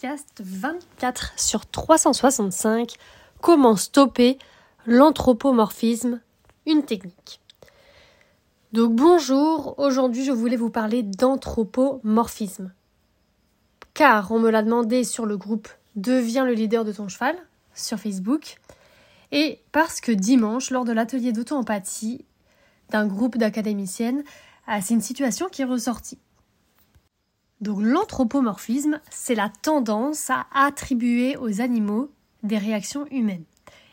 podcast 24 sur 365 Comment stopper l'anthropomorphisme? Une technique. Donc bonjour, aujourd'hui je voulais vous parler d'anthropomorphisme. Car on me l'a demandé sur le groupe Deviens le leader de ton cheval sur Facebook. Et parce que dimanche, lors de l'atelier d'auto-empathie d'un groupe d'académiciennes, ah, c'est une situation qui est ressortie. Donc l'anthropomorphisme, c'est la tendance à attribuer aux animaux des réactions humaines.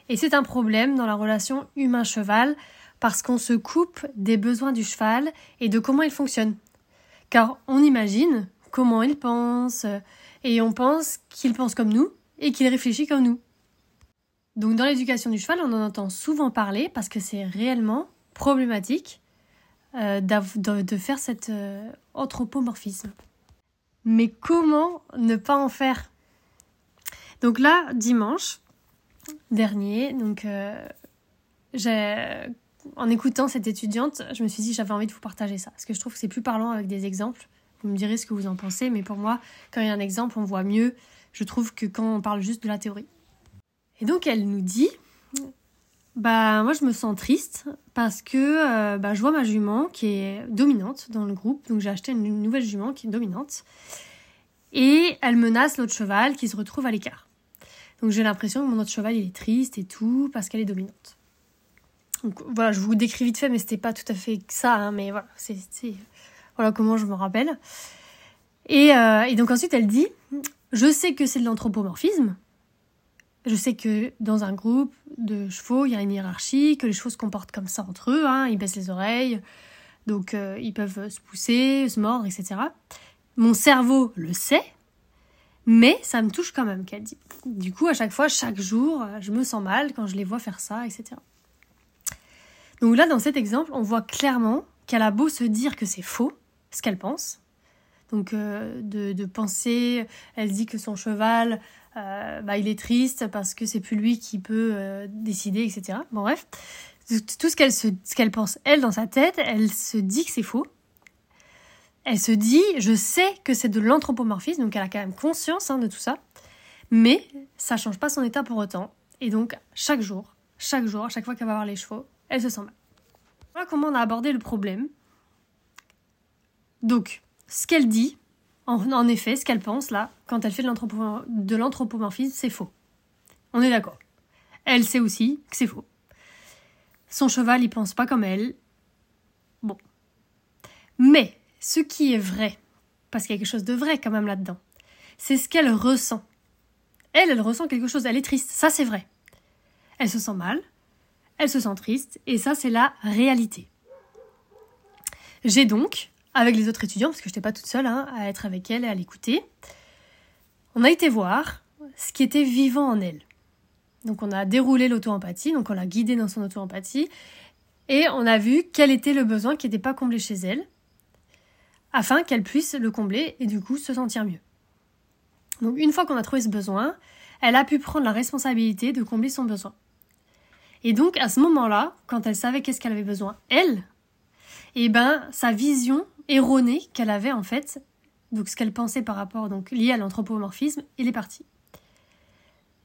Et c'est un problème dans la relation humain-cheval parce qu'on se coupe des besoins du cheval et de comment il fonctionne. Car on imagine comment il pense et on pense qu'il pense comme nous et qu'il réfléchit comme nous. Donc dans l'éducation du cheval, on en entend souvent parler parce que c'est réellement problématique euh, de, faire cet euh, anthropomorphisme. Mais comment ne pas en faire? Donc là, dimanche dernier, donc euh, en écoutant cette étudiante, je me suis dit j'avais envie de vous partager ça parce que je trouve que c'est plus parlant avec des exemples. Vous me direz ce que vous en pensez, mais pour moi, quand il y a un exemple, on voit mieux, je trouve, que quand on parle juste de la théorie. Et donc elle nous dit bah moi je me sens triste parce que euh, bah, je vois ma jument qui est dominante dans le groupe, donc j'ai acheté une nouvelle jument qui est dominante et elle menace l'autre cheval qui se retrouve à l'écart. Donc j'ai l'impression que mon autre cheval il est triste et tout parce qu'elle est dominante. Donc voilà, je vous décris vite fait, mais c'était pas tout à fait ça, hein, mais voilà, c'est voilà comment je me rappelle. Et, euh, et donc ensuite elle dit, je sais que c'est de l'anthropomorphisme, je sais que dans un groupe de chevaux, il y a une hiérarchie, que les chevaux se comportent comme ça entre eux, hein, ils baissent les oreilles, donc euh, ils peuvent se pousser, se mordre, etc. Mon cerveau le sait, mais ça me touche quand même, dit. Du coup, à chaque fois, chaque jour, euh, je me sens mal quand je les vois faire ça, etc. Donc là, dans cet exemple, on voit clairement qu'elle a beau se dire que c'est faux, ce qu'elle pense. Donc euh, de, penser, elle dit que son cheval euh, bah, il est triste parce que c'est plus lui qui peut euh, décider, etc. Bon bref, tout ce qu'elle ce qu'elle pense elle dans sa tête, elle se dit que c'est faux. Elle se dit, je sais que c'est de l'anthropomorphisme, donc elle a quand même conscience hein, de tout ça, mais ça change pas son état pour autant. Et donc chaque jour, chaque jour, à chaque fois qu'elle va voir les chevaux, elle se sent mal. Voilà comment on a abordé le problème. Donc, ce qu'elle dit, en, effet, ce qu'elle pense là, quand elle fait de l'anthropomorphisme, c'est faux. On est d'accord. Elle sait aussi que c'est faux. Son cheval, il pense pas comme elle. Bon. Mais ce qui est vrai, parce qu'il y a quelque chose de vrai quand même là-dedans, c'est ce qu'elle ressent. Elle, elle ressent quelque chose, elle est triste, ça c'est vrai. Elle se sent mal, elle se sent triste, et ça c'est la réalité. J'ai donc avec les autres étudiants, parce que je n'étais pas toute seule hein, à être avec elle et à l'écouter. On a été voir ce qui était vivant en elle. Donc on a déroulé l'auto-empathie, donc on l'a guidée dans son auto-empathie, et on a vu quel était le besoin qui n'était pas comblé chez elle, afin qu'elle puisse le combler et du coup se sentir mieux. Donc une fois qu'on a trouvé ce besoin, elle a pu prendre la responsabilité de combler son besoin. Et donc à ce moment-là, quand elle savait qu'est-ce qu'elle avait besoin, elle, eh ben sa vision erronée qu'elle avait en fait, donc ce qu'elle pensait par rapport, donc lié à l'anthropomorphisme, il est parti.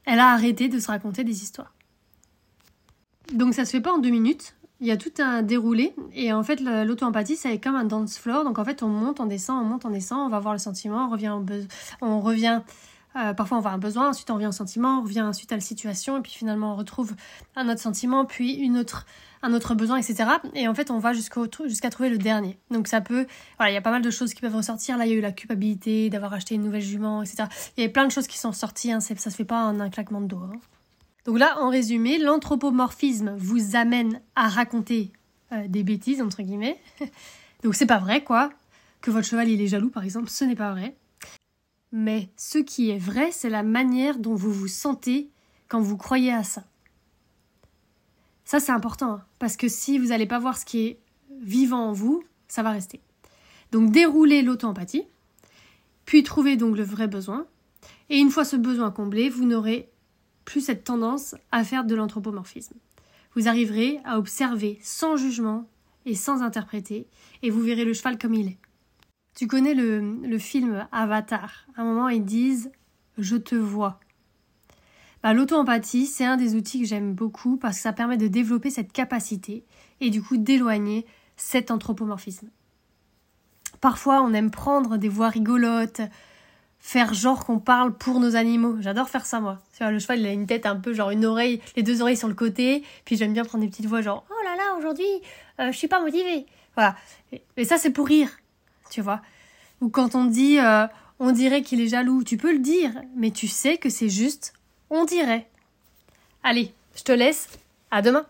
Elle a arrêté de se raconter des histoires. Donc ça se fait pas en deux minutes, il y a tout un déroulé, et en fait l'auto-empathie c'est comme un dance floor, donc en fait on monte, on descend, on monte, on descend, on va voir le sentiment, on revient, on revient euh, parfois on va un besoin, ensuite on revient au sentiment, on revient ensuite à la situation, et puis finalement on retrouve un autre sentiment, puis une autre, un autre besoin, etc. Et en fait on va jusqu'à trouver le dernier. Donc ça peut, voilà, il y a pas mal de choses qui peuvent ressortir. Là il y a eu la culpabilité d'avoir acheté une nouvelle jument, etc. Il y a plein de choses qui sont sorties, hein, ça se fait pas en un claquement de doigts. Hein. Donc là, en résumé, l'anthropomorphisme vous amène à raconter euh, des bêtises, entre guillemets. Donc c'est pas vrai, quoi. Que votre cheval il est jaloux, par exemple, ce n'est pas vrai. Mais ce qui est vrai, c'est la manière dont vous vous sentez quand vous croyez à ça. Ça, c'est important, hein, parce que si vous n'allez pas voir ce qui est vivant en vous, ça va rester. Donc déroulez l'auto-empathie, puis trouvez donc le vrai besoin, et une fois ce besoin comblé, vous n'aurez plus cette tendance à faire de l'anthropomorphisme. Vous arriverez à observer sans jugement et sans interpréter, et vous verrez le cheval comme il est. Tu connais le, film Avatar. À un moment, ils disent je te vois. Bah, L'auto-empathie, c'est un des outils que j'aime beaucoup parce que ça permet de développer cette capacité et du coup d'éloigner cet anthropomorphisme. Parfois, on aime prendre des voix rigolotes, faire genre qu'on parle pour nos animaux. J'adore faire ça, moi. Le cheval, il a une tête un peu genre une oreille, les deux oreilles sur le côté. Puis j'aime bien prendre des petites voix genre Oh là là, aujourd'hui, euh, je suis pas motivée. Voilà. Et ça, c'est pour rire. Tu vois. Ou quand on dit euh, On dirait qu'il est jaloux, tu peux le dire, mais tu sais que c'est juste On dirait. Allez, je te laisse. À demain.